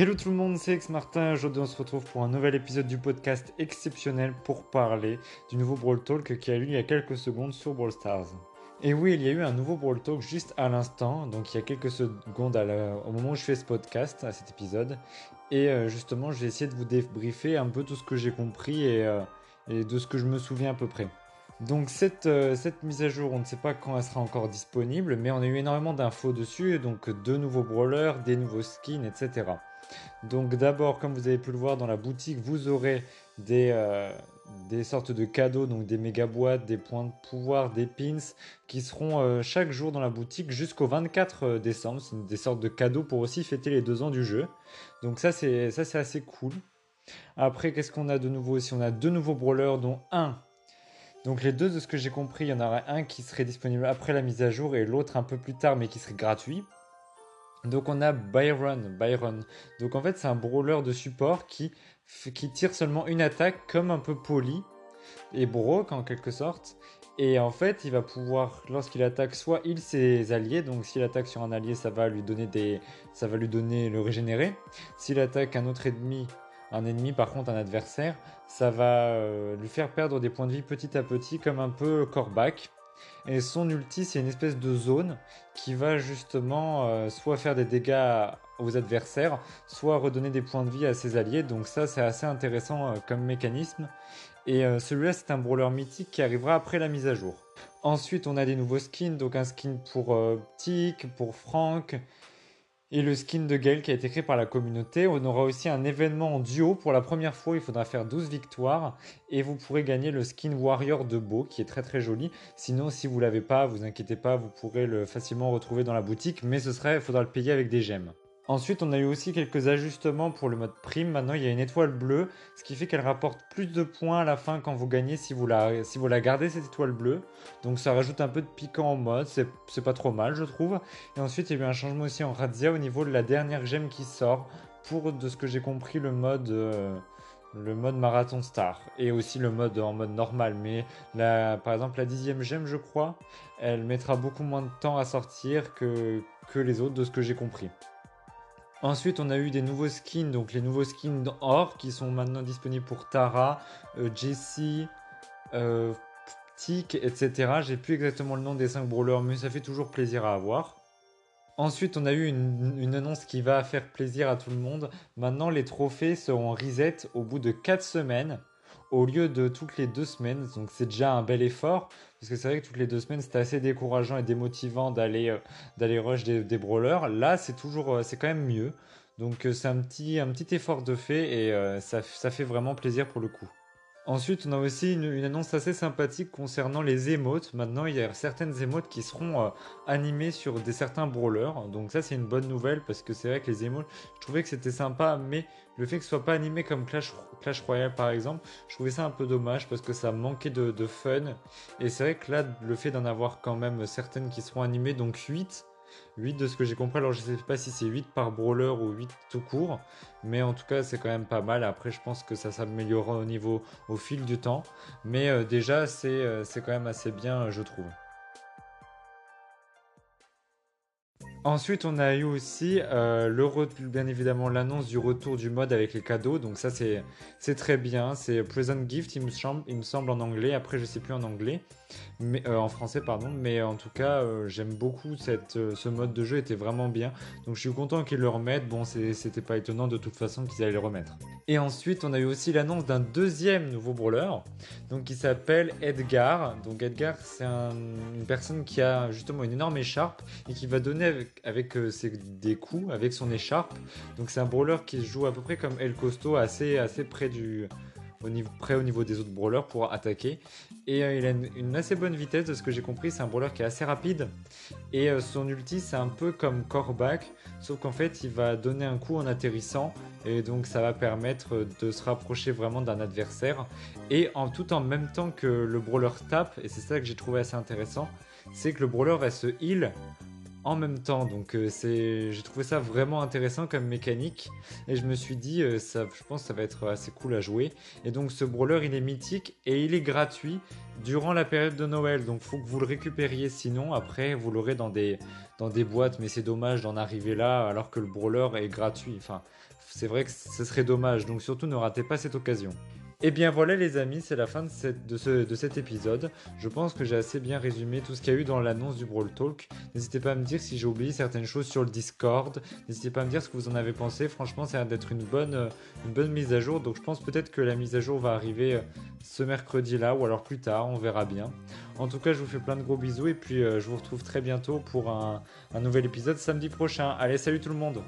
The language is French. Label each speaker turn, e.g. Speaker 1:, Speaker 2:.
Speaker 1: Hello tout le monde, c'est Ex Martin. Aujourd'hui, on se retrouve pour un nouvel épisode du podcast exceptionnel pour parler du nouveau Brawl Talk qui a eu il y a quelques secondes sur Brawl Stars. Et oui, il y a eu un nouveau Brawl Talk juste à l'instant, donc il y a quelques secondes au moment où je fais ce podcast, à cet épisode. Et euh, justement, je vais essayer de vous débriefer un peu tout ce que j'ai compris et, euh, de ce que je me souviens à peu près. Donc cette, euh, cette mise à jour, on ne sait pas quand elle sera encore disponible, mais on a eu énormément d'infos dessus, donc deux nouveaux brawlers, des nouveaux skins, etc. Donc d'abord, comme vous avez pu le voir dans la boutique, vous aurez des, euh, des sortes de cadeaux, donc des méga boîtes, des points de pouvoir, des pins, qui seront euh, chaque jour dans la boutique jusqu'au 24 euh, décembre. C'est des sortes de cadeaux pour aussi fêter les deux ans du jeu. Donc ça c'est ça c'est assez cool. Après, qu'est-ce qu'on a de nouveau aussi On a deux nouveaux brawlers, dont un. Donc les deux, de ce que j'ai compris, il y en aura un qui serait disponible après la mise à jour et l'autre un peu plus tard, mais qui serait gratuit. Donc on a Byron, Byron. Donc en fait c'est un brawler de support qui, tire seulement une attaque comme un peu poli et broke en quelque sorte. Et en fait il va pouvoir lorsqu'il attaque soit il ses alliés, donc s'il attaque sur un allié ça va lui donner des. ça va lui donner le régénérer. S'il attaque un autre ennemi, un ennemi par contre un adversaire, ça va euh, lui faire perdre des points de vie petit à petit comme un peu Corback. Et son ulti, c'est une espèce de zone qui va justement euh, soit faire des dégâts aux adversaires, soit redonner des points de vie à ses alliés. Donc ça, c'est assez intéressant euh, comme mécanisme. Et euh, celui-là, c'est un brawler mythique qui arrivera après la mise à jour. Ensuite, on a des nouveaux skins, donc un skin pour Tic, pour Frank, et le skin de Gale qui a été créé par la communauté. On aura aussi un événement en duo. Pour la première fois, il faudra faire 12 victoires et vous pourrez gagner le skin Warrior de Beau qui est très très joli. Sinon, si vous l'avez pas, vous inquiétez pas, vous pourrez le facilement retrouver dans la boutique, mais ce serait, il faudra le payer avec des gemmes. Ensuite, on a eu aussi quelques ajustements pour le mode prime. Maintenant, il y a une étoile bleue, ce qui fait qu'elle rapporte plus de points à la fin quand vous gagnez si vous la, si vous la gardez, cette étoile bleue. Donc, ça rajoute un peu de piquant en mode. C'est pas trop mal, je trouve. Et ensuite, il y a eu un changement aussi en Razia au niveau de la dernière gemme qui sort. Pour, de ce que j'ai compris, le mode. Euh, le mode marathon star et aussi le mode en mode normal mais par exemple la dixième gemme je crois elle mettra beaucoup moins de temps à sortir que, que les autres de ce que j'ai compris Ensuite, on a eu des nouveaux skins, donc les nouveaux skins or qui sont maintenant disponibles pour Tara, euh, Jessie, euh, etc. J'ai plus exactement le nom des 5 brawlers, mais ça fait toujours plaisir à avoir. Ensuite, on a eu une, une, annonce qui va faire plaisir à tout le monde. Maintenant, les trophées seront reset au bout de 4 semaines au lieu de toutes les deux semaines. Donc c'est déjà un bel effort, parce que c'est vrai que toutes les deux semaines c'était assez décourageant et démotivant d'aller euh, d'aller rush des, des, brawlers. Là c'est toujours euh, c'est quand même mieux. Donc euh, c'est un petit un petit effort de fait et ça, ça fait vraiment plaisir pour le coup. Ensuite, on a aussi une, annonce assez sympathique concernant les émotes. Maintenant, il y a certaines émotes qui seront euh, animées sur des certains brawlers. Donc ça, c'est une bonne nouvelle parce que c'est vrai que les émotes, je trouvais que c'était sympa, mais le fait que ce soit pas animé comme Clash, Royale par exemple, je trouvais ça un peu dommage parce que ça manquait de, de fun. Et c'est vrai que là, le fait d'en avoir quand même certaines qui seront animées, donc 8, 8 de ce que j'ai compris. Alors je sais pas si c'est 8 par brawler ou 8 tout court, mais en tout cas c'est quand même pas mal. Après je pense que ça s'améliorera au niveau au fil du temps, mais euh, déjà euh, c'est quand même assez bien je trouve. Ensuite, on a eu aussi euh, le bien évidemment l'annonce du retour du mode avec les cadeaux. Donc ça, c'est très bien. C'est Present Gift, il me, semble, il me semble en anglais. Après, je sais plus en anglais, mais euh, en français pardon. Mais en tout cas, euh, j'aime beaucoup cette ce mode de jeu était vraiment bien. Donc je suis content qu'ils le remettent. Bon, c'était pas étonnant de toute façon qu'ils allaient le remettre. Et ensuite, on a eu aussi l'annonce d'un deuxième nouveau brawler, donc qui s'appelle Edgar. Donc Edgar, c'est une personne qui a justement une énorme écharpe et qui va donner avec avec, euh, des coups, avec son écharpe. Donc c'est un brawler qui joue à peu près comme El Costo, assez, près du, au niveau, des autres brawlers pour attaquer. Et euh, il a une, assez bonne vitesse de ce que j'ai compris. C'est un brawler qui est assez rapide. Et euh, son ulti, c'est un peu comme Corback, sauf qu'en fait, il va donner un coup en atterrissant. Et donc, ça va permettre de se rapprocher vraiment d'un adversaire. Et en tout en même temps que le brawler tape, et c'est ça que j'ai trouvé assez intéressant, c'est que le brawler va se heal en même temps. Donc euh, c'est, j'ai trouvé ça vraiment intéressant comme mécanique et je me suis dit euh, ça, je pense que ça va être assez cool à jouer. Et donc ce brawler il est mythique et il est gratuit durant la période de Noël. Donc faut que vous le récupériez sinon après vous l'aurez dans des dans des boîtes. Mais c'est dommage d'en arriver là alors que le brawler est gratuit. Enfin c'est vrai que ce serait dommage. Donc surtout ne ratez pas cette occasion. Et eh bien voilà les amis, c'est la fin de, cet épisode. Je pense que j'ai assez bien résumé tout ce qu'il y a eu dans l'annonce du Brawl Talk. N'hésitez pas à me dire si j'ai oublié certaines choses sur le Discord. N'hésitez pas à me dire ce que vous en avez pensé. Franchement, ça a d'être une bonne, une bonne mise à jour. Donc je pense peut-être que la mise à jour va arriver euh, ce mercredi là ou alors plus tard, on verra bien. En tout cas, je vous fais plein de gros bisous et puis euh, je vous retrouve très bientôt pour un nouvel épisode samedi prochain. Allez, salut tout le monde